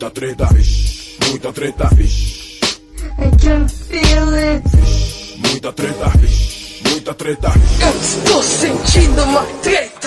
Muita treta, vixe, muita treta, vixe. I can feel it. Muita treta, vixe, muita treta. Eu estou sentindo uma treta.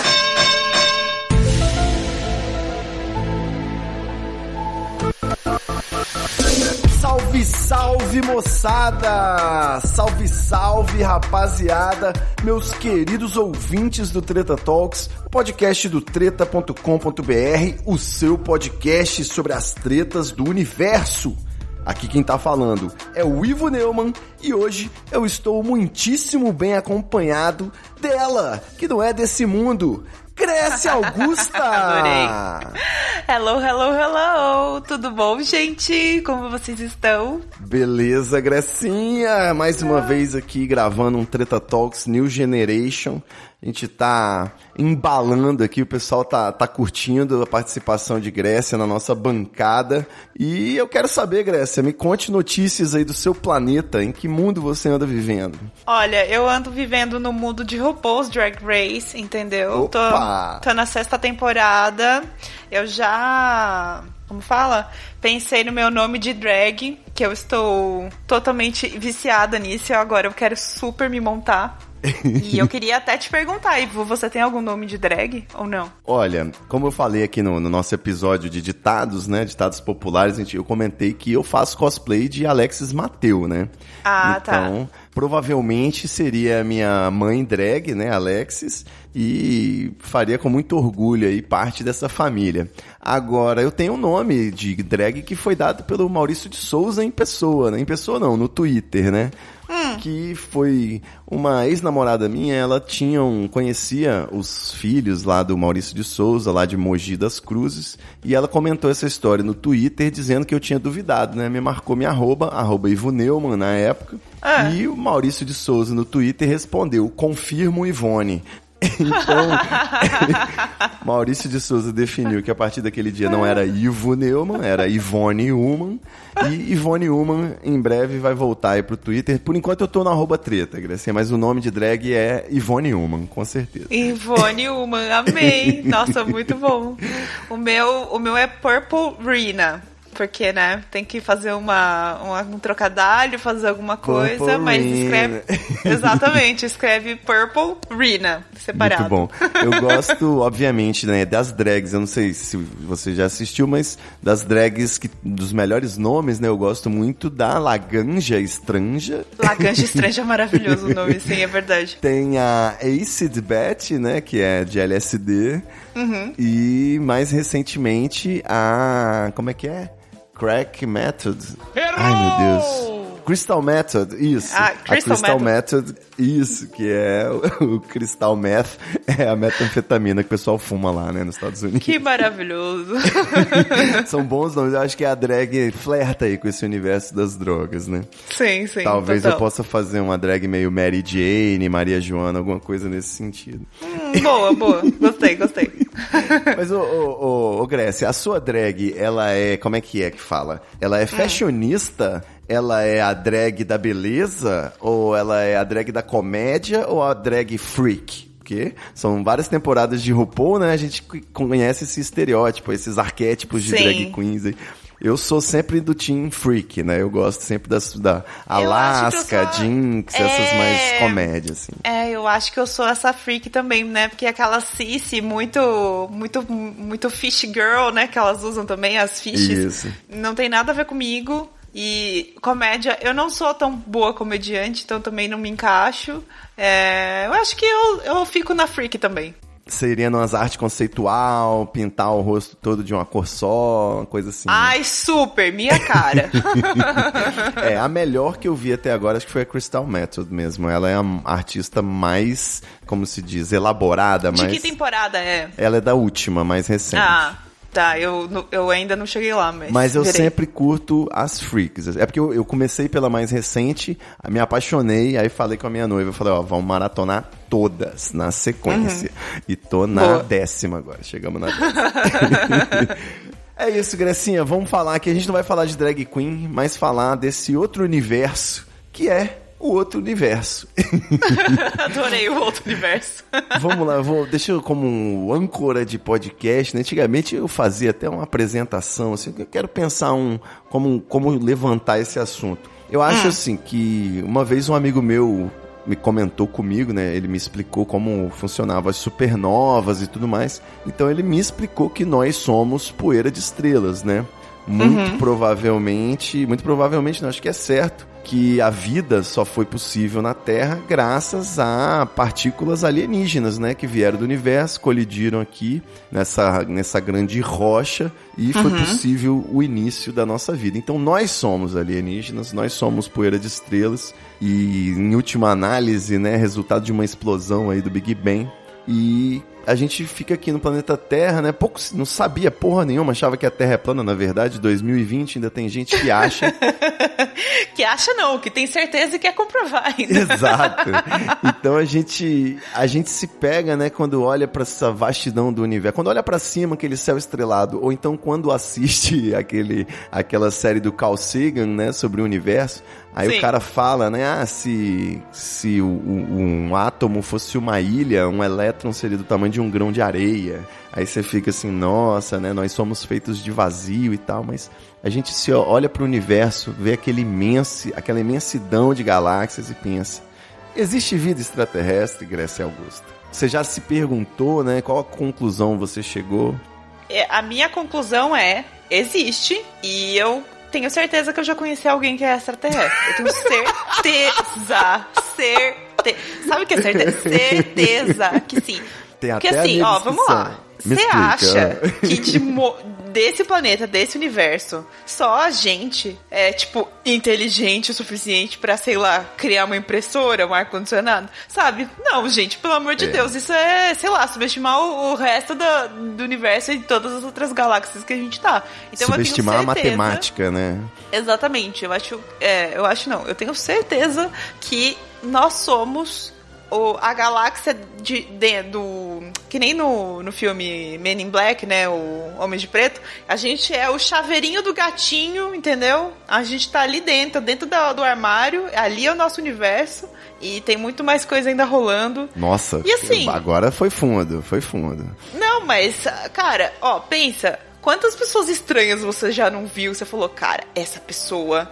Salve, salve moçada! Salve, salve rapaziada, meus queridos ouvintes do Treta Talks, podcast do treta.com.br, o seu podcast sobre as tretas do universo. Aqui quem tá falando é o Ivo Neumann e hoje eu estou muitíssimo bem acompanhado dela, que não é desse mundo, Grécia Augusta! Adorei. Hello, hello, hello! Tudo bom, gente? Como vocês estão? Beleza, Grecinha! Mais uma vez aqui gravando um Treta Talks New Generation. A gente tá embalando aqui, o pessoal tá, tá curtindo a participação de Grécia na nossa bancada. E eu quero saber, Grécia, me conte notícias aí do seu planeta, em que mundo você anda vivendo? Olha, eu ando vivendo no mundo de RuPaul's Drag Race, entendeu? Opa! Tô, tô na sexta temporada. Eu já como fala? Pensei no meu nome de drag, que eu estou totalmente viciada nisso agora eu quero super me montar. E eu queria até te perguntar, Ivo, você tem algum nome de drag ou não? Olha, como eu falei aqui no, no nosso episódio de ditados, né, ditados populares, gente, eu comentei que eu faço cosplay de Alexis Mateu, né? Ah, tá. então, provavelmente seria minha mãe drag, né, Alexis, e faria com muito orgulho aí parte dessa família. Agora, eu tenho um nome de drag que foi dado pelo Maurício de Souza em pessoa, né? Em pessoa não, no Twitter, né? Hum. Que foi uma ex-namorada minha, ela tinha um, conhecia os filhos lá do Maurício de Souza, lá de Mogi das Cruzes, e ela comentou essa história no Twitter dizendo que eu tinha duvidado, né? Me marcou minha arroba, arroba Ivo Neumann na época, Ah. e o Maurício de Souza no Twitter respondeu, confirmo Ivone. Então, Maurício de Souza definiu que a partir daquele dia não era Ivo Neumann, era Ivone Uman. E Ivone Uman em breve vai voltar aí pro Twitter. Por enquanto eu tô na arroba treta, Gracinha, mas o nome de drag é Ivone Uman, com certeza. Ivone Uman, amei. Nossa, muito bom. O meu, o meu é Purple Rina. Porque, né, tem que fazer uma, uma- um trocadilho, fazer alguma coisa, Purple mas Rina. escreve. Exatamente, escreve Purple Rina, separado. Muito bom. Eu gosto, obviamente, né, das drags. Eu não sei se você já assistiu, mas das drags que, dos melhores nomes, né? Eu gosto muito da Laganja Estranja. Laganja Estranha é maravilhoso o nome, sim, é verdade. Tem a Acid Bet, né? Que é de LSD. Uhum. E mais recentemente a. Como é que é? Crack Method. Ai, meu Deus. Crystal Method, isso. Ah, a Crystal Crystal Method. isso, que é o, o Crystal Meth, é a metanfetamina que o pessoal fuma lá, né, nos Estados Unidos. Que maravilhoso. São bons nomes, eu acho que a drag flerta aí com esse universo das drogas, né? Sim, sim. Talvez total. eu possa fazer uma drag meio Mary Jane, Maria Joana, alguma coisa nesse sentido. Hum, boa, boa. Gostei, gostei. Mas, ô, ô, ô, ô, Grécia, a sua drag, ela é. Como é que é que fala? Ela é fashionista? Ela é a drag da beleza? Ou ela é a drag da comédia? Ou a drag freak? Porque são várias temporadas de RuPaul, né? A gente conhece esse estereótipo, esses arquétipos de Sim. drag queens aí. Eu sou sempre do team freak, né? Eu gosto sempre das, da Alaska, sou- Jinx, essas É. mais comédias, assim. É, eu acho que eu sou essa freak também, né? Porque aquela Cici muito, muito, muito fish girl, né? Que elas usam também, as fishes. Isso. Não tem nada a ver comigo. E comédia, eu não sou tão boa comediante, então também não me encaixo. É, eu acho que eu, eu fico na freak também. Seria nas arte conceitual, pintar o rosto todo de uma cor só, uma coisa assim. Ai, super, minha cara. É, a melhor que eu vi até agora acho que foi a Crystal Method mesmo. Ela é a artista mais, como se diz, elaborada, De mas que temporada é? ela é da última, mais recente. Ah, tá, eu, eu ainda não cheguei lá, mas. Mas eu verei. sempre curto as freaks. É porque eu, eu comecei pela mais recente, me apaixonei, aí falei com a minha noiva, eu falei, ó, vamos maratonar todas na sequência. E tô na Uhum. Boa. décima agora, chegamos na décima. é isso, Grecinha, vamos falar que a gente não vai falar de drag queen, mas falar desse outro universo que é o outro universo. Adorei o outro universo. Vamos lá, vou, deixa eu como um âncora de podcast. Né? Antigamente eu fazia até uma apresentação, assim, eu quero pensar um como, como levantar esse assunto. Eu acho hum. assim que uma vez um amigo meu me comentou comigo, né? Ele me explicou como funcionavam as supernovas e tudo mais. Então ele me explicou que nós somos poeira de estrelas, né? Muito uhum. provavelmente, muito provavelmente, não acho que é certo que a vida só foi possível na Terra graças a partículas alienígenas, né, que vieram do universo, colidiram aqui nessa, nessa grande rocha e foi uhum. possível o início da nossa vida. Então nós somos alienígenas, nós somos poeira de estrelas e em última análise, né, resultado de uma explosão aí do Big Bang e a gente fica aqui no planeta Terra, né? Pouco não sabia porra nenhuma, achava que a Terra é plana, na verdade. 2020 ainda tem gente que acha. que acha não, que tem certeza e quer comprovar ainda. Exato. Então a gente a gente se pega, né, quando olha para essa vastidão do universo, quando olha para cima aquele céu estrelado, ou então quando assiste aquele aquela série do Carl Sagan, né, sobre o universo, Aí Sim. o cara fala, né? Ah, se, se o, um átomo fosse uma ilha, um elétron seria do tamanho de um grão de areia. Aí você fica assim, nossa, né? Nós somos feitos de vazio e tal, mas a gente se olha para o universo, vê aquele imenso, aquela imensidão de galáxias e pensa: existe vida extraterrestre, Grécia Augusta? Você já se perguntou, né? Qual a conclusão você chegou? É, a minha conclusão é: existe, e eu tenho certeza que eu já conheci alguém que é extraterrestre. Eu tenho certeza. certeza. Sabe o que é certeza? Certeza que sim. Tem Porque assim, ó, vamos lá. Você acha que de, desse planeta, desse universo, só a gente é, tipo, inteligente o suficiente para sei lá, criar uma impressora, um ar-condicionado? Sabe? Não, gente, pelo amor de é. Deus, isso é, sei lá, subestimar o, o resto da, do universo e de todas as outras galáxias que a gente tá. Então, subestimar a matemática, né? Exatamente. Eu acho, é, eu acho não. Eu tenho certeza que nós somos o, a galáxia de, de, do. Que nem no, no filme Men in Black, né? O Homem de Preto. A gente é o chaveirinho do gatinho, entendeu? A gente tá ali dentro, dentro do, do armário. Ali é o nosso universo. E tem muito mais coisa ainda rolando. Nossa, e assim, agora foi fundo, foi fundo. Não, mas, cara, ó, pensa. Quantas pessoas estranhas você já não viu? Você falou, cara, essa pessoa,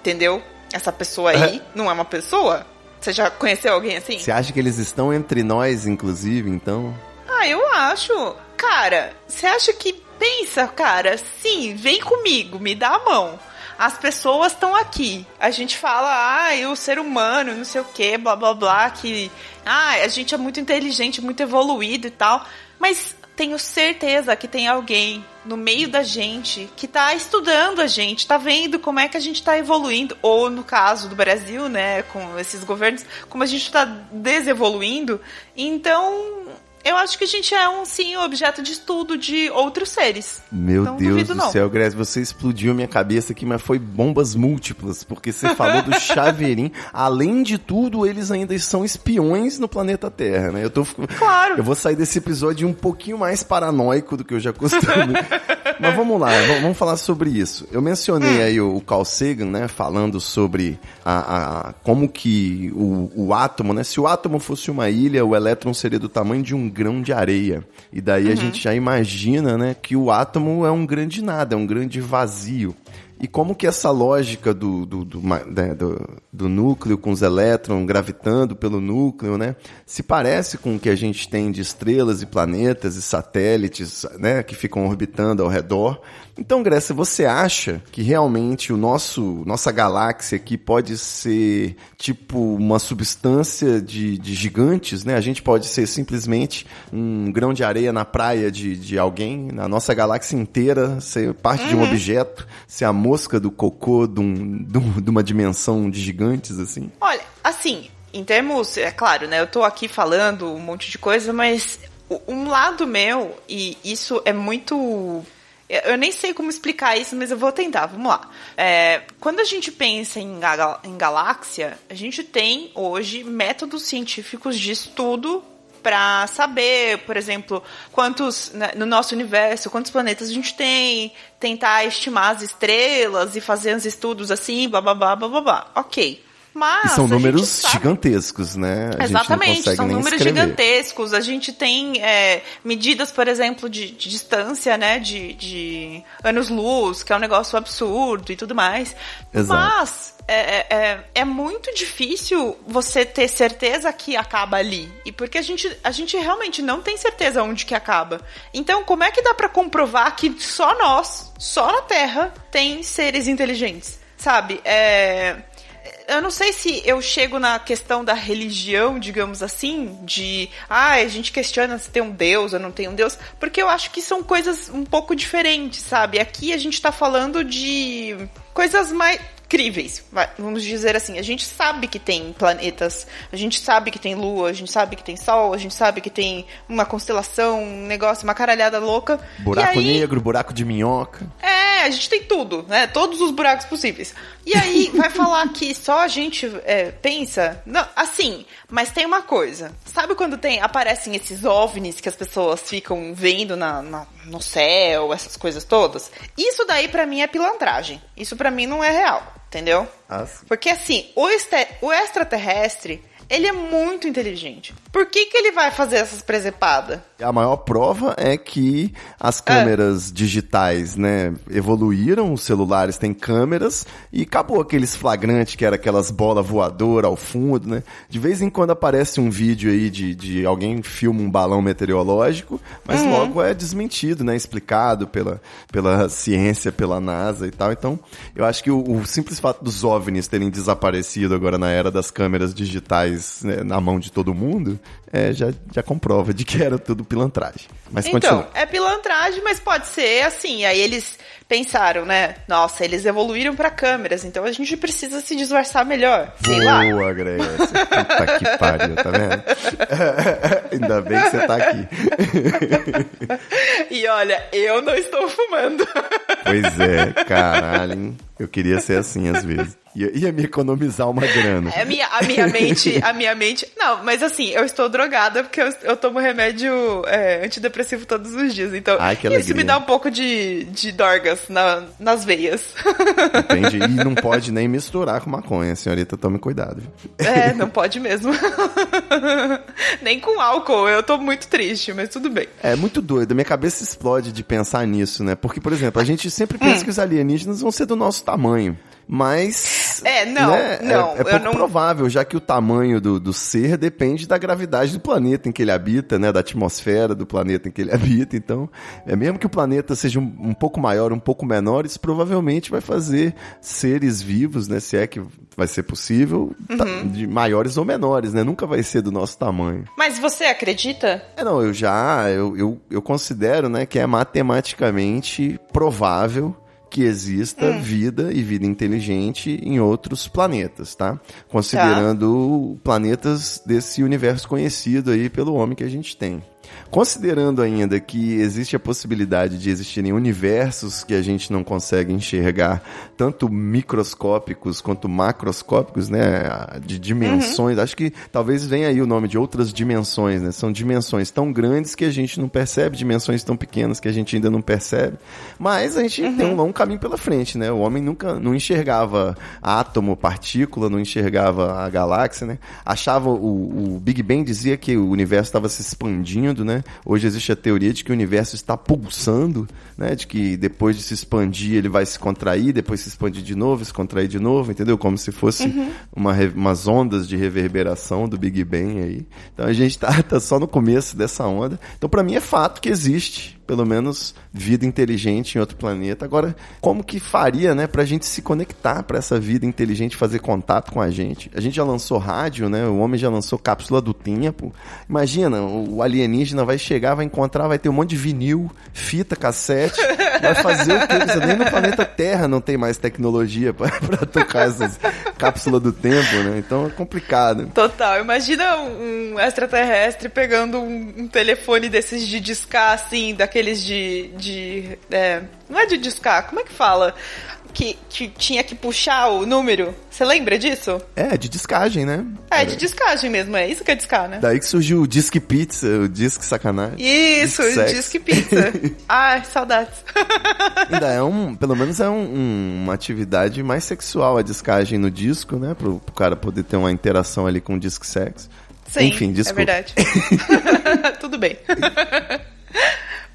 entendeu? Essa pessoa aí não é uma pessoa? Você já conheceu alguém assim? Você acha que eles estão entre nós, inclusive, então? Ah, eu acho. Cara, você acha que. Pensa, cara, sim, vem comigo, me dá a mão. As pessoas estão aqui. A gente fala, ah, o ser humano, não sei o que, blá blá blá, que. Ah, a gente é muito inteligente, muito evoluído e tal. Mas tenho certeza que tem alguém no meio da gente que está estudando a gente, está vendo como é que a gente está evoluindo, ou no caso do Brasil, né, com esses governos, como a gente está desevoluindo. Então, eu acho que a gente é um, sim, objeto de estudo de outros seres. Meu então, Deus do não. céu, Grace, você explodiu minha cabeça aqui, mas foi bombas múltiplas, porque você falou do chaveirinho. Além de tudo, eles ainda são espiões no planeta Terra, né? Eu tô Claro. Eu vou sair desse episódio um pouquinho mais paranoico do que eu já costumo. mas vamos lá, vamos falar sobre isso. Eu mencionei hum. aí o Carl Sagan, né, falando sobre a, a como que o, o átomo, né? Se o átomo fosse uma ilha, o elétron seria do tamanho de um grão de areia. E daí uhum. a gente já imagina, né, que o átomo é um grande nada, é um grande vazio. E como que essa lógica do, do, do, né, do, do, núcleo com os elétrons gravitando pelo núcleo, né, se parece com o que a gente tem de estrelas e planetas e satélites, né, que ficam orbitando ao redor. Então, Grécia, você acha que realmente o nosso nossa galáxia aqui pode ser tipo uma substância de, de gigantes, né? A gente pode ser simplesmente um grão de areia na praia de, de alguém, na nossa galáxia inteira, ser parte uhum. de um uhum. objeto, ser a mosca do cocô de, um, de uma dimensão de gigantes, assim? Olha, assim, em termos, é claro, né? Eu tô aqui falando um monte de coisa, mas um lado meu, e isso é muito eu nem sei como explicar isso, mas eu vou tentar. Vamos lá. É, quando a gente pensa em, em galáxia, a gente tem hoje métodos científicos de estudo para saber, por exemplo, quantos né, no nosso universo, quantos planetas a gente tem, tentar estimar as estrelas e fazer uns estudos assim, blá blá blá blá blá. blá. Ok. Mas E são números sabe- gigantescos, né? A Exatamente, são números escrever. gigantescos. A gente tem é, medidas, por exemplo, de, de distância, né? De, de anos-luz, que é um negócio absurdo e tudo mais. Exato. Mas é, é, é- é muito difícil você ter certeza que acaba ali. E porque a gente, a gente realmente não tem certeza onde que acaba. Então, como é que dá pra comprovar que só nós, só na Terra, tem seres inteligentes? Sabe? É eu não sei se eu chego na questão da religião, digamos assim, de ah, a gente questiona se tem um Deus ou não tem um Deus, porque eu acho que são coisas um pouco diferentes, sabe? Aqui a gente tá falando de coisas mais críveis, vai, vamos dizer assim. A gente sabe que tem planetas, a gente sabe que tem lua, a gente sabe que tem sol, a gente sabe que tem uma constelação, um negócio, uma caralhada louca. Buraco aí- negro, buraco de minhoca. é, a gente tem tudo, né? Todos os buracos possíveis. E aí, vai falar que só a gente é, pensa? Não, assim, mas tem uma coisa. Sabe quando tem aparecem esses ovnis que as pessoas ficam vendo na, na- no céu, essas coisas todas? Isso daí pra mim é pilantragem. Isso pra mim não é real, entendeu? As- Porque assim, o, o extraterrestre, ele é muito inteligente. Por que que ele vai fazer essas presepadas? A maior prova é que as câmeras digitais, né, evoluíram, os celulares têm câmeras e acabou aqueles flagrantes que era aquelas bolas voadoras ao fundo, né? De vez em quando aparece um vídeo aí de, de alguém filma um balão meteorológico, mas logo é desmentido, né? Explicado pela, pela ciência, pela NASA e tal. Então, eu acho que o, o simples fato dos OVNIs terem desaparecido agora na era das câmeras digitais né, na mão de todo mundo, é, já, já comprova de que era tudo pilantragem. Mas Então, continua. é pilantragem, mas pode ser assim. Aí eles pensaram, né? Nossa, eles evoluíram pra câmeras, então a gente precisa se disfarçar melhor. Sei lá. Boa, Grécia. Puta que pariu, tá vendo? Ainda bem que você tá aqui. E olha, eu não estou fumando. Pois é, caralho, hein? Eu queria ser assim às vezes. Ia, ia me economizar uma grana. É a minha, a minha mente, a minha mente. Não, mas assim, eu estou drogada porque eu, eu tomo remédio é, antidepressivo todos os dias. Então, Ai, isso alegria. me dá um pouco de, de dorgas na- nas veias. Entende? E não pode nem misturar com maconha, senhorita, tome cuidado. É, não pode mesmo. Nem com álcool, eu tô muito triste, mas tudo bem. É muito doido, minha cabeça explode de pensar nisso, né? Porque, por exemplo, a gente sempre Hum. pensa que os alienígenas vão ser do nosso tamanho. Mas. É, não, né, não, É, é pouco não- provável, já que o tamanho do, do ser depende da gravidade do planeta em que ele habita, né? Da atmosfera do planeta em que ele habita. Então, é mesmo que o planeta seja um, um pouco maior, um pouco menor, isso provavelmente vai fazer seres vivos, né? Se é que vai ser possível, Uhum. de maiores ou menores, né? Nunca vai ser do nosso tamanho. Mas você acredita? É, não, eu já, eu, eu, eu considero, né, que é matematicamente provável que exista vida e vida inteligente em outros planetas, tá? Considerando planetas desse universo conhecido aí pelo homem que a gente tem. Considerando ainda que existe a possibilidade de existirem universos que a gente não consegue enxergar, tanto microscópicos quanto macroscópicos, né, de dimensões, acho que talvez venha aí o nome de outras dimensões, né? São dimensões tão grandes que a gente não percebe, dimensões tão pequenas que a gente ainda não percebe. Mas a gente tem um longo caminho pela frente, né? O homem nunca não enxergava átomo, partícula, não enxergava a galáxia, né? Achava o, o Big Bang dizia que o universo estava se expandindo, né? Hoje existe a teoria de que o universo está pulsando, né? De que depois de se expandir ele vai se contrair, depois se expandir de novo, se contrair de novo, entendeu? Como se fosse uma, re- umas ondas de reverberação do Big Bang aí. Então a gente tá, tá só no começo dessa onda. Então para mim é fato que existe pelo menos vida inteligente em outro planeta. Agora, como que faria, né, pra gente se conectar pra essa vida inteligente fazer contato com a gente? A gente já lançou rádio, né? O homem já lançou cápsula do tempo. Imagina, o alienígena vai chegar, vai encontrar, vai ter um monte de vinil, fita, cassete, vai fazer o? Você nem no planeta Terra não tem mais tecnologia pra tocar essas cápsulas do tempo, né? Então é complicado. Total. Imagina um extraterrestre pegando um, um telefone desses de discar, assim, daqueles daqueles de. de é, não é de discar, como é que fala? Que, que tinha que puxar o número. Você lembra disso? É, de discagem, né? É, de discagem mesmo, é isso que é discar, né? Daí que surgiu o Disque Pizza, o Disque Sacanagem. Isso, Disque sex. Disque Pizza. Ai, saudades. Ainda é um, pelo menos é um- um- uma atividade mais sexual a discagem no disco, né? Pro, pro cara poder ter uma interação ali com o disco sex. Sim, Enfim, é verdade. Tudo bem.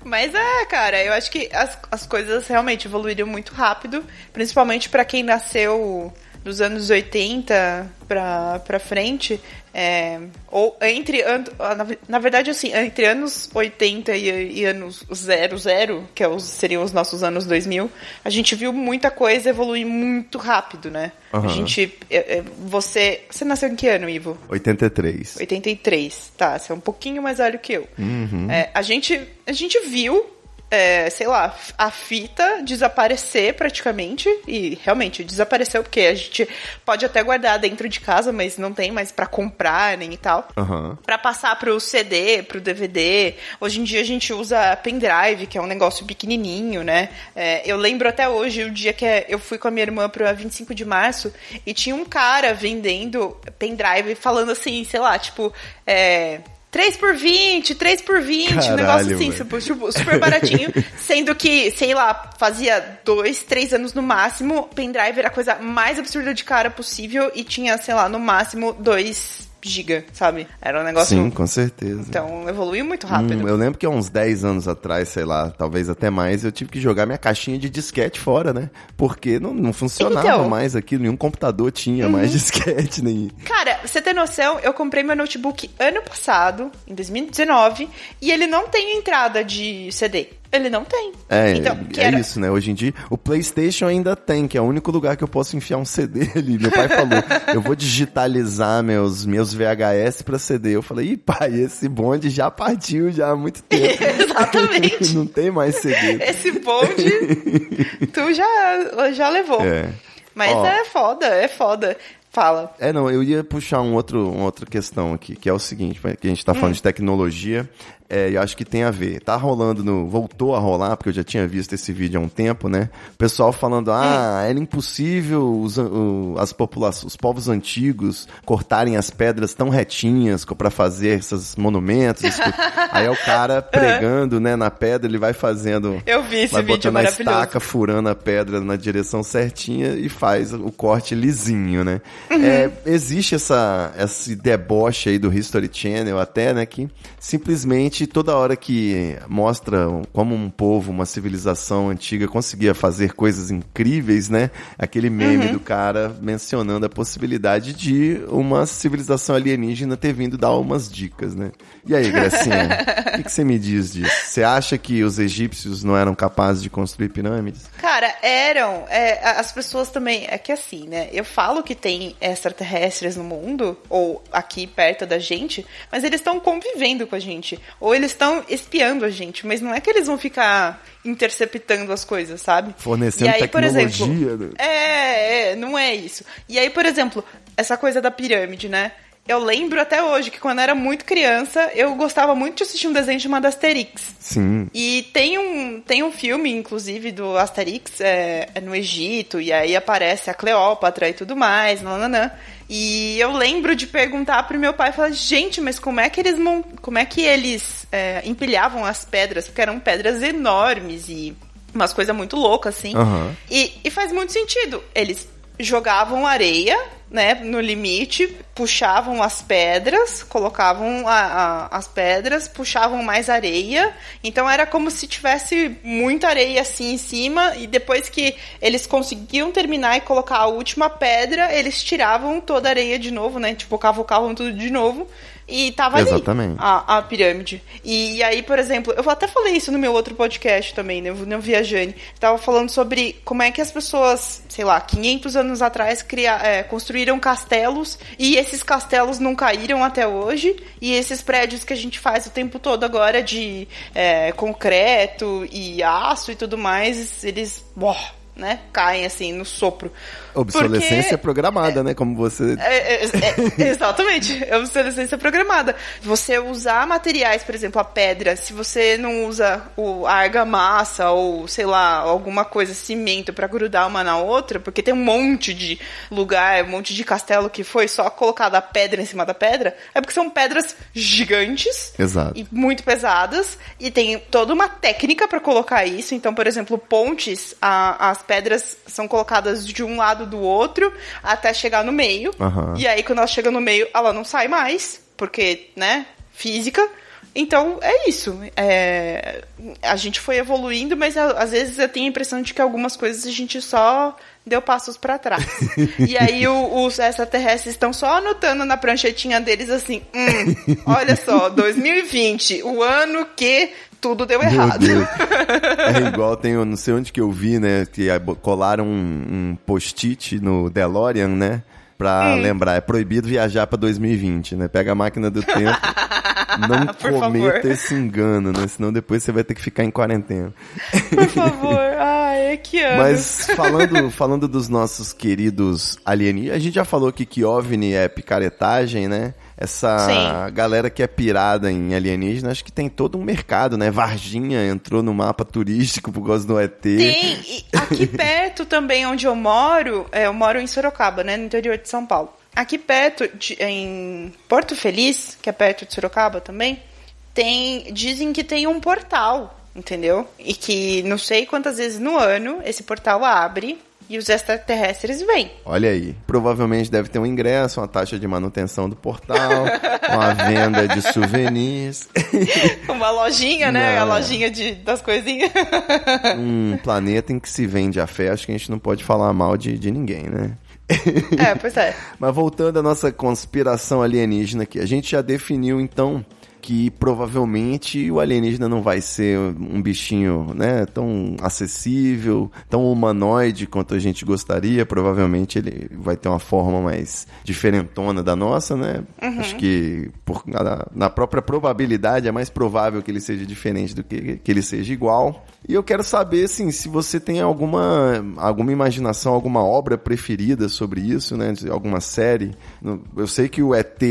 Mas é, cara, eu acho que as, as coisas realmente evoluíram muito rápido, principalmente pra quem nasceu dos anos 80 pra, pra frente, é, ou entre, na, na verdade, assim, entre anos 80 e, e anos 00, que é os- seriam os nossos anos 2000, a gente viu muita coisa evoluir muito rápido, né? A Aham. gente, é, é, você, você nasceu em que ano, Ivo? 83. 83, tá, você é um pouquinho mais velho que eu. Uhum. É, a, gente, a gente viu, é, sei lá, a fita desaparecer praticamente, e realmente desapareceu, porque a gente pode até guardar dentro de casa, mas não tem mais pra comprar nem e tal. Aham. Pra passar pro CD, pro DVD. Hoje em dia a gente usa pendrive, que é um negócio pequenininho, né? É, eu lembro até hoje o dia que eu fui com a minha irmã pra 25 de março e tinha um cara vendendo pendrive falando assim, sei lá, tipo, é. 3 por 20, 3 por 20, um Caralho, negócio assim, super, super baratinho. sendo que, sei lá, fazia dois, três anos no máximo, pendrive era a coisa mais absurda de cara possível e tinha, sei lá, no máximo 2 giga, sabe? Era um negócio. Sim, com certeza. Então evoluiu muito rápido. Hum, eu lembro que há uns 10 anos atrás, sei lá, talvez até mais, eu tive que jogar minha caixinha de disquete fora, né? Porque não, não funcionava Então. mais aquilo, nenhum computador tinha mais disquete, nem. Cara, você ter noção, eu comprei meu notebook ano passado, em 2019, e ele não tem entrada de CD. Ele não tem. É, então, é era- isso, né? Hoje em dia, o PlayStation ainda tem, que é o único lugar que eu posso enfiar um CD ali. Meu pai falou, eu vou digitalizar meus, meus VHS pra CD. Eu falei, ih, pai, esse bonde já partiu já há muito tempo. Exatamente. Não tem mais CD. Esse bonde, tu já, já levou. É. Mas Ó. é foda, é foda. Fala. É, não, eu ia puxar um outro, uma outra questão aqui, que é o seguinte, que a gente tá falando de tecnologia, é, e acho que tem a ver. Tá rolando no. Voltou a rolar, porque eu já tinha visto esse vídeo há um tempo, né? O pessoal falando, ah, era impossível os, as populações, os povos antigos cortarem as pedras tão retinhas para fazer esses monumentos. Aí é o cara pregando, né, na pedra, ele vai fazendo. Eu vi esse vai vídeo botando a estaca, furando a pedra na direção certinha e faz o corte lisinho, né? É, existe essa, esse deboche aí do History Channel até, né, que simplesmente toda hora que mostra como um povo, uma civilização antiga conseguia fazer coisas incríveis, né? Aquele meme do cara mencionando a possibilidade de uma civilização alienígena ter vindo dar umas dicas, né? E aí, Gracinha, o que, que você me diz disso? Você acha que os egípcios não eram capazes de construir pirâmides? Cara, eram. é, as pessoas também. É que assim, né? Eu falo que tem extraterrestres no mundo, ou aqui perto da gente, mas eles estão convivendo com a gente. Ou eles estão espiando a gente, mas não é que eles vão ficar interceptando as coisas, sabe? Fornecendo E aí, por tecnologia, exemplo, né? é, é, não é isso. E aí, por exemplo, essa coisa da pirâmide, né? Eu lembro até hoje que quando eu era muito criança, eu gostava muito de assistir um desenho chamado Asterix. Sim. E tem um, tem um filme, inclusive, do Asterix é, é no Egito, e aí aparece a Cleópatra e tudo mais, nananã. E eu lembro de perguntar pro meu pai, falar, gente, mas como é que eles como é que eles é, empilhavam as pedras? Porque eram pedras enormes e umas coisas muito loucas, assim. Aham. E, e faz muito sentido. Eles jogavam areia, né, no limite, puxavam as pedras, colocavam a- a- as pedras, puxavam mais areia. Então era como se tivesse muita areia assim em cima e depois que eles conseguiam terminar e colocar a última pedra, eles tiravam toda a areia de novo, né? Tipo, cavocavam tudo de novo. E tava ali Exatamente. a, a pirâmide. E, aí, por exemplo, eu até falei isso no meu outro podcast também, né, no Viajane. Tava falando sobre como é que as pessoas, sei lá, 500 anos atrás cria, é, construíram castelos e esses castelos não caíram até hoje. E esses prédios que a gente faz o tempo todo agora de é, concreto e aço e tudo mais, eles. Boh, né, caem assim no sopro. Obsolescência Porque- programada, né? Como você. É, é, é, exatamente, é obsolescência programada. Você usar materiais, por exemplo, a pedra, se você não usa o, a argamassa ou, sei lá, alguma coisa, cimento pra grudar uma na outra, porque tem um monte de lugar, um monte de castelo que foi só colocada a pedra em cima da pedra, é porque são pedras gigantes Exato. e muito pesadas e tem toda uma técnica pra colocar isso. Então, por exemplo, pontes, a- as pedras são colocadas de um lado do outro até chegar no meio. Aham. E aí, quando ela chega no meio, ela não sai mais, porque, né, física. Então, é isso. É, a gente foi evoluindo, mas às vezes eu tenho a impressão de que algumas coisas a gente só deu passos pra trás. e aí o- os extraterrestres estão só anotando na pranchetinha deles assim, hum, olha só, 2020, o ano que tudo deu errado. É igual, tem, eu não sei onde que eu vi, né? Que bo- colaram um, um post-it no DeLorean, né? Pra Hum. lembrar, é proibido viajar pra 2020, né? Pega a máquina do tempo, não cometa favor. esse engano, né? Senão depois você vai ter que ficar em quarentena. Por favor, ai, que ano. Mas falando, falando dos nossos queridos alienígenas, a gente já falou aqui que OVNI é picaretagem, né? Essa Sim. galera que é pirada em alienígena, acho que tem todo um mercado, né? Varginha entrou no mapa turístico por causa do ET. Tem, e aqui perto também onde eu moro, é, eu moro em Sorocaba, né, no interior de São Paulo. Aqui perto, de- em Porto Feliz, que é perto de Sorocaba também, tem, dizem que tem um portal, entendeu? E que não sei quantas vezes no ano esse portal abre e os extraterrestres vêm. Olha aí, provavelmente deve ter um ingresso, uma taxa de manutenção do portal, uma venda de souvenirs, Uma lojinha, né? Não, a lojinha de, das coisinhas. um planeta em que se vende a fé. Acho que a gente não pode falar mal de, de ninguém, né? é, pois é. Mas voltando à nossa conspiração alienígena aqui, a gente já definiu então que provavelmente o alienígena não vai ser um bichinho, né, tão acessível, tão humanoide quanto a gente gostaria. Provavelmente ele vai ter uma forma mais diferentona da nossa, né? Acho que por, na, na própria probabilidade é mais provável que ele seja diferente do que que ele seja igual. E eu quero saber, assim, se você tem alguma, alguma imaginação, alguma obra preferida sobre isso, né? de Alguma série. Eu sei que o ET,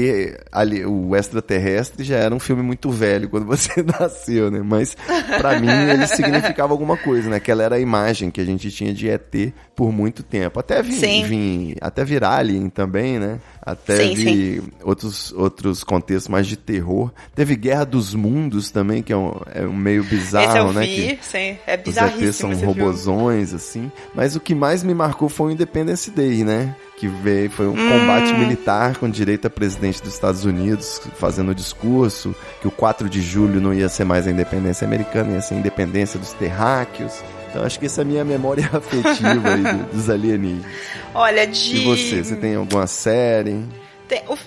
ali, o extraterrestre, já era um filme muito velho quando você nasceu, né? Mas pra mim ele significava alguma coisa, né? Aquela era a imagem que a gente tinha de ET por muito tempo. Até vi, Sim. vi- até vir Alien também, né? Até Sim, vi outros, outros contextos mais de terror. Teve Guerra dos Mundos também, que é um, é um meio bizarro, né? que- sim. É os ETs bizarríssimo são filme. robozões, assim. Mas o que mais me marcou foi o Independence Day, né? Que veio, foi um combate militar com direito a presidente dos Estados Unidos fazendo o discurso que o 4 de julho não ia ser mais a independência americana, ia ser a independência dos terráqueos. Então acho que essa é a minha memória afetiva aí do- dos alienígenas. Olha, de... E você, você tem alguma série?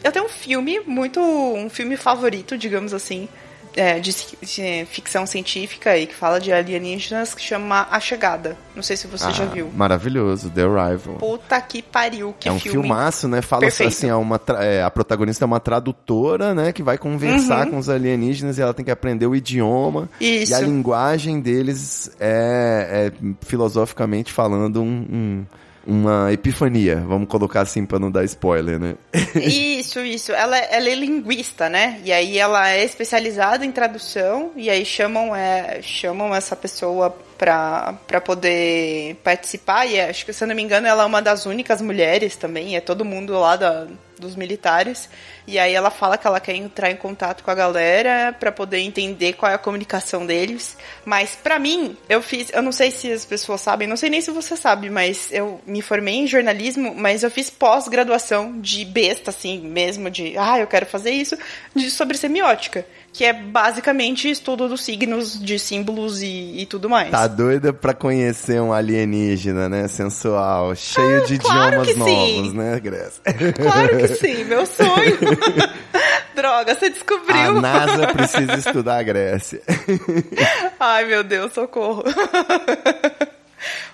Eu tenho um filme muito. um filme favorito, digamos assim, é, de, de ficção científica e que fala de alienígenas que chama A Chegada. Não sei se você já Ah, viu. Maravilhoso, The Arrival. Puta que pariu, que é um filme. filmaço, né? Fala perfeito. assim, é uma é, a protagonista é uma tradutora, né? Que vai Uhum. conversar com os alienígenas e ela tem que aprender o idioma. Isso. E a linguagem deles é, é, filosoficamente falando um- um- uma epifania. Vamos colocar assim pra não dar spoiler, né? Isso, isso. Ela, ela é linguista, né? E aí ela é especializada em tradução e aí chamam, é, chamam essa pessoa pra poder participar. E é, acho que, se eu não me engano, ela é uma das únicas mulheres também. É todo mundo lá da, dos militares. E aí ela fala que ela quer entrar em contato com a galera pra poder entender qual é a comunicação deles. Mas pra mim, eu fiz, eu não sei se as pessoas sabem, não sei nem se você sabe, mas eu me formei em jornalismo, mas eu fiz pós-graduação de besta assim, mesmo de, ah, eu quero fazer isso, de sobre semiótica, que é basicamente estudo dos signos, de símbolos e, e tudo mais. Tá doida pra conhecer um alienígena, né? Sensual, cheio de Ah, claro idiomas que sim. novos, né, Grécia? Claro que sim, meu sonho. Droga, você A descobriu. NASA precisa estudar a Grécia. Ai, meu Deus, socorro.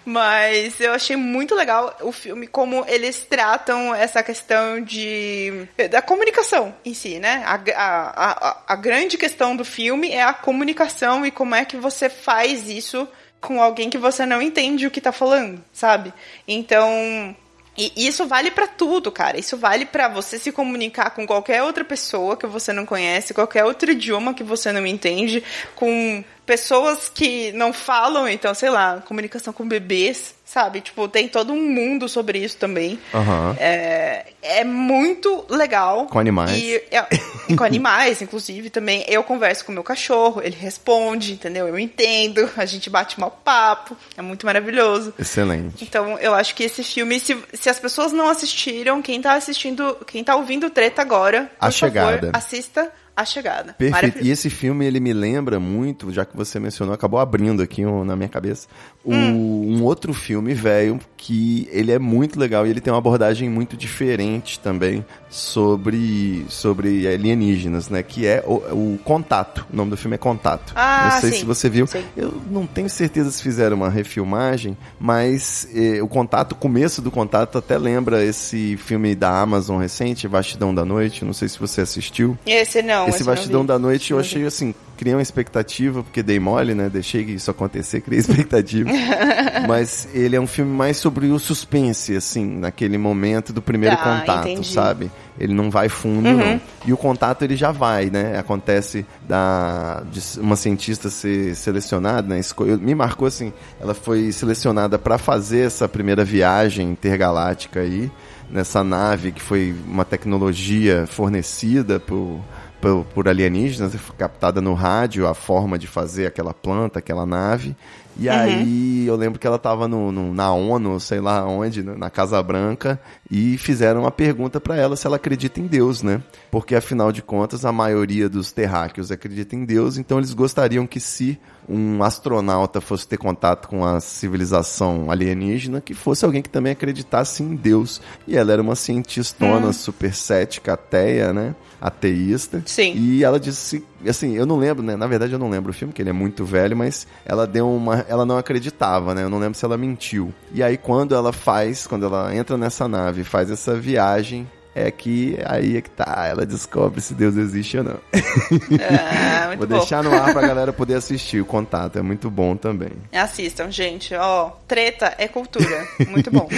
Mas eu achei muito legal o filme, como eles tratam essa questão de. da comunicação em si, né? A, a, a, a grande questão do filme é a comunicação e como é que você faz isso com alguém que você não entende o que tá falando, sabe? Então, e isso vale para tudo, cara. Isso vale para você se comunicar com qualquer outra pessoa que você não conhece, qualquer outro idioma que você não entende, com pessoas que não falam, então, sei lá, comunicação com bebês, sabe? Tipo, tem todo um mundo sobre isso também. Aham. É, é muito legal. Com animais. E, é- com animais, inclusive, também. Eu converso com o meu cachorro, ele responde, entendeu? Eu entendo, a gente bate mal papo. É muito maravilhoso. Excelente. Então, eu acho que esse filme, se, se as pessoas não assistiram, quem tá assistindo, quem tá ouvindo treta agora, por A Chegada. favor, assista A Chegada. Perfeito. E esse filme, ele me lembra muito, já que você mencionou, acabou abrindo aqui um- na minha cabeça, Hum. um outro filme velho que ele é muito legal e ele tem uma abordagem muito diferente também sobre, sobre alienígenas, né? Que é o, o Contato. O nome do filme é Contato. Ah, não sei sim. se você viu. Sim. Eu não tenho certeza se fizeram uma refilmagem, mas eh, o Contato, o começo do Contato até lembra esse filme da Amazon recente, Vastidão da Noite. Não sei se você assistiu. Esse não. Esse Vastidão vi. da Noite eu achei assim, criei uma expectativa, porque dei mole, né? Deixei que isso acontecer, criei expectativa. Mas ele é um filme mais sobre o suspense, assim, naquele momento do primeiro Tá, contato, entendi. sabe? Ele não vai fundo, Uhum. não. E o contato ele já vai, né? Acontece da de uma cientista ser selecionada, né? Me marcou assim, ela foi selecionada para fazer essa primeira viagem intergaláctica aí, nessa nave que foi uma tecnologia fornecida por por, por alienígenas, foi captada no rádio a forma de fazer aquela planta, aquela nave. E aí eu lembro que ela estava no, no- na ONU, sei lá onde, na Casa Branca, e fizeram uma pergunta para ela se ela acredita em Deus, né? Porque afinal de contas a maioria dos terráqueos acredita em Deus, então eles gostariam que se um astronauta fosse ter contato com a civilização alienígena, que fosse alguém que também acreditasse em Deus. E ela era uma cientistona super cética, ateia, né? Ateísta. Sim. E ela disse, assim, eu não lembro, né? Na verdade eu não lembro o filme, que ele é muito velho, mas ela deu uma, ela não acreditava, né? Eu não lembro se ela mentiu. E aí quando ela faz, quando ela entra nessa nave, faz essa viagem, é que aí é que tá, ela descobre se Deus existe ou não. Muito Vou bom. deixar no ar pra galera poder assistir o contato, é muito bom também. Assistam, gente. Ó, treta é cultura. Muito bom.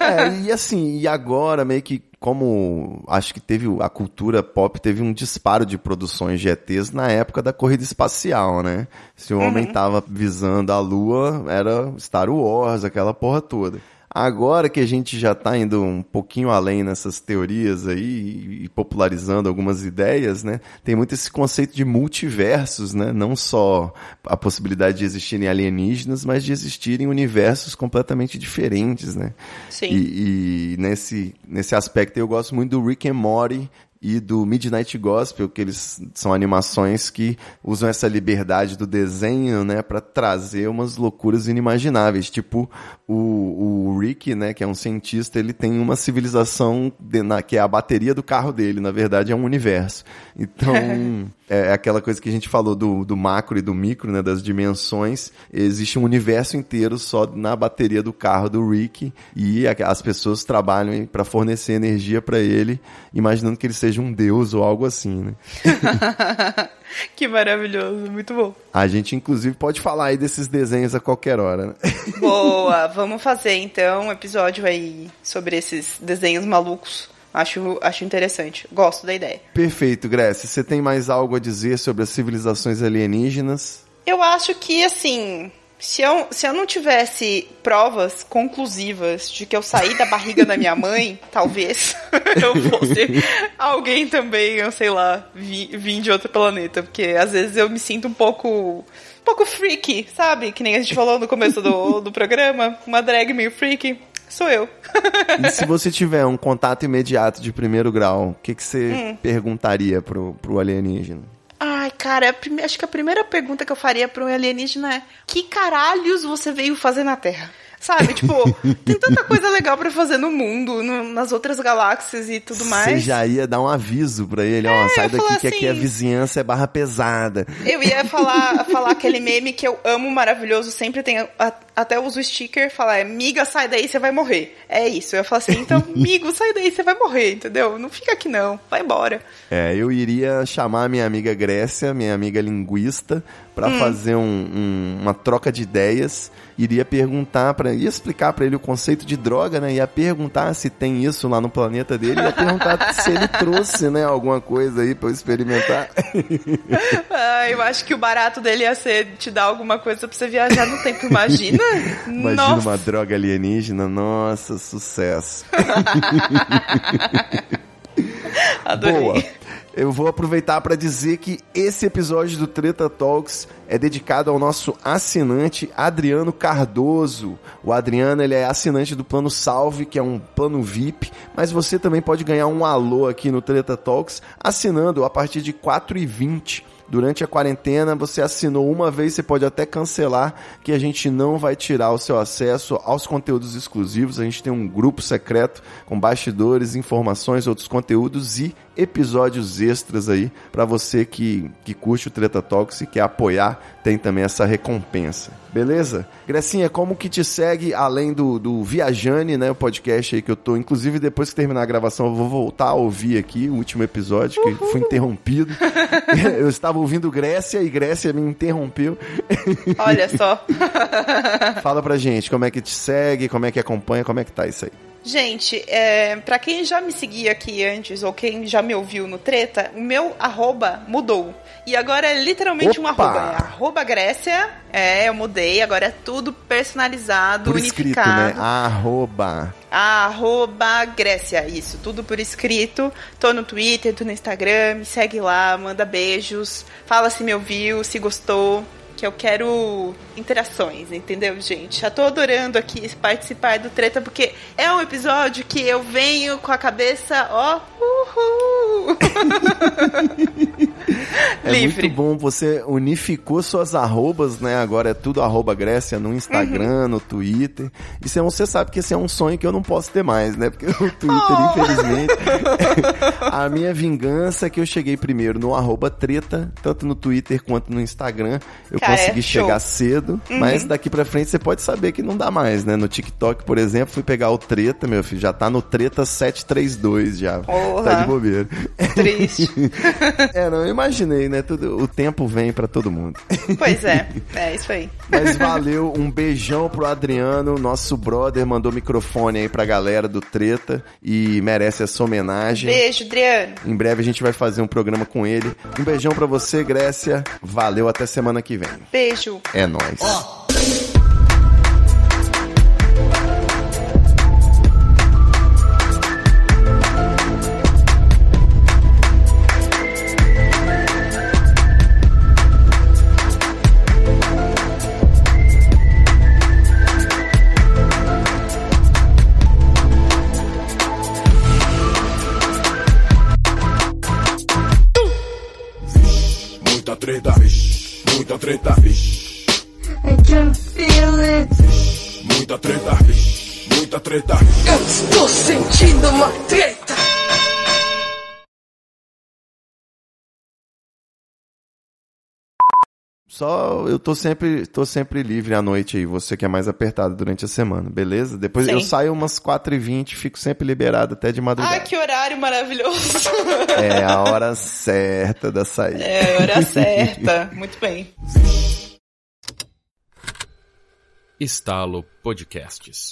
É, e assim, e agora meio que como acho que teve a cultura pop teve um disparo de produções de ETs na época da corrida espacial, né? Se o homem tava visando a lua, era Star Wars, aquela porra toda. Agora que a gente já tá indo um pouquinho além nessas teorias aí e popularizando algumas ideias, né? Tem muito esse conceito de multiversos, né? Não só a possibilidade de existirem alienígenas, mas de existirem universos completamente diferentes, né? Sim. E, e nesse, nesse aspecto eu gosto muito do Rick and Morty e do Midnight Gospel, que eles são animações que usam essa liberdade do desenho, né, para trazer umas loucuras inimagináveis. Tipo, o, o Rick, né, que é um cientista, ele tem uma civilização de- na- que é a bateria do carro dele, na verdade é um universo. Então, é aquela coisa que a gente falou do, do macro e do micro, né, das dimensões. Existe um universo inteiro só na bateria do carro do Rick e a- as pessoas trabalham para fornecer energia para ele, imaginando que ele seja um deus ou algo assim, né? que maravilhoso. Muito bom. A gente inclusive pode falar aí desses desenhos a qualquer hora, né? Boa. Vamos fazer então um episódio aí sobre esses desenhos malucos. Acho, acho interessante. Gosto da ideia. Perfeito, Grécia. Você tem mais algo a dizer sobre as civilizações alienígenas? Eu acho que, assim, se eu, se eu não tivesse provas conclusivas de que eu saí da barriga da minha mãe, talvez eu fosse alguém também, eu sei lá, vi- vim de outro planeta. Porque às vezes eu me sinto um pouco. Um pouco freaky, sabe? Que nem a gente falou no começo do, do programa. Uma drag meio freaky. Sou eu. E se você tiver um contato imediato de primeiro grau, o que, que você perguntaria pro, pro alienígena? Ai, cara, prime- acho que a primeira pergunta que eu faria para um alienígena é: que caralhos você veio fazer na Terra? Sabe, tipo, tem tanta coisa legal pra fazer no mundo, no- nas outras galáxias e tudo Você mais. já ia dar um aviso pra ele, ó, sai daqui que aqui a assim- vizinhança é barra pesada. Eu ia falar, falar aquele meme que eu amo maravilhoso, sempre tem a- até uso o sticker, falar, miga, sai daí, você vai morrer. É isso. Eu falo assim, então, migo, sai daí, você vai morrer, entendeu? Não fica aqui não, vai embora. É, eu iria chamar a minha amiga Grécia, minha amiga linguista, para hum. fazer um, um, uma troca de ideias. Iria perguntar para, ia explicar para ele o conceito de droga, né? Ia perguntar se tem isso lá no planeta dele, ia perguntar se ele trouxe, né, alguma coisa aí para eu experimentar. ah, eu acho que o barato dele ia ser te dar alguma coisa para você viajar no tempo, imagina? Imagina nossa. uma droga alienígena, nossa, sucesso. Adorei. Boa. Eu vou aproveitar para dizer que esse episódio do Treta Talks é dedicado ao nosso assinante Adriano Cardoso. O Adriano ele é assinante do plano Salve, que é um plano VIP, mas você também pode ganhar um alô aqui no Treta Talks assinando a partir de R$ 4,20 durante a quarentena você assinou uma vez, você pode até cancelar, que a gente não vai tirar o seu acesso aos conteúdos exclusivos. A gente tem um grupo secreto com bastidores, informações, outros conteúdos e episódios extras aí para você que, que curte o Treta Talks e quer apoiar, tem também essa recompensa. Beleza? Grecinha, como que te segue além do, do Viajane, né? O podcast aí que eu tô. Inclusive, depois que terminar a gravação, eu vou voltar a ouvir aqui o último episódio, que Uhul. fui interrompido. eu estava ouvindo Grécia e Grécia me interrompeu. Olha só. Fala pra gente como é que te segue, como é que acompanha, como é que tá isso aí. Gente, é, para quem já me seguia aqui antes ou quem já me ouviu no Treta, o meu arroba mudou. E agora é literalmente Opa! um arroba. É arroba Grécia. É, eu mudei. Agora é tudo personalizado, por unificado. Escrito, né? Arroba. Arroba Grécia, isso, tudo por escrito. Tô no Twitter, tô no Instagram, me segue lá, manda beijos, fala se me ouviu, se gostou que eu quero interações, entendeu, gente? Já tô adorando aqui participar do Treta, porque é um episódio que eu venho com a cabeça, ó, uhul! é Livre. muito bom, você unificou suas arrobas, né? Agora é tudo arroba Grécia no Instagram, uhum. no Twitter. Isso é um, você sabe que esse é um sonho que eu não posso ter mais, né? Porque o Twitter, oh. infelizmente, a minha vingança é que eu cheguei primeiro no arroba treta, tanto no Twitter quanto no Instagram. Eu Cara, consegui é chegar cedo, uhum. mas daqui pra frente você pode saber que não dá mais, né? No TikTok, por exemplo, fui pegar o treta, meu filho, já tá no treta 732 já. Porra. Tá de bobeira. Triste. é, não, imaginei, né? Tudo, o tempo vem para todo mundo. Pois é, é isso aí. Mas valeu, um beijão pro Adriano, nosso brother, mandou microfone aí pra galera do Treta e merece essa homenagem. Beijo, Adriano. Em breve a gente vai fazer um programa com ele. Um beijão para você, Grécia. Valeu, até semana que vem. Beijo. É nóis. Oh. Só eu tô sempre, tô sempre livre à noite aí, você que é mais apertado durante a semana, beleza? Depois Sim. eu saio umas 4h20, fico sempre liberado até de madrugada. Ah, que horário maravilhoso! É a hora certa da saída. É a hora certa, muito bem. Estalo Podcasts.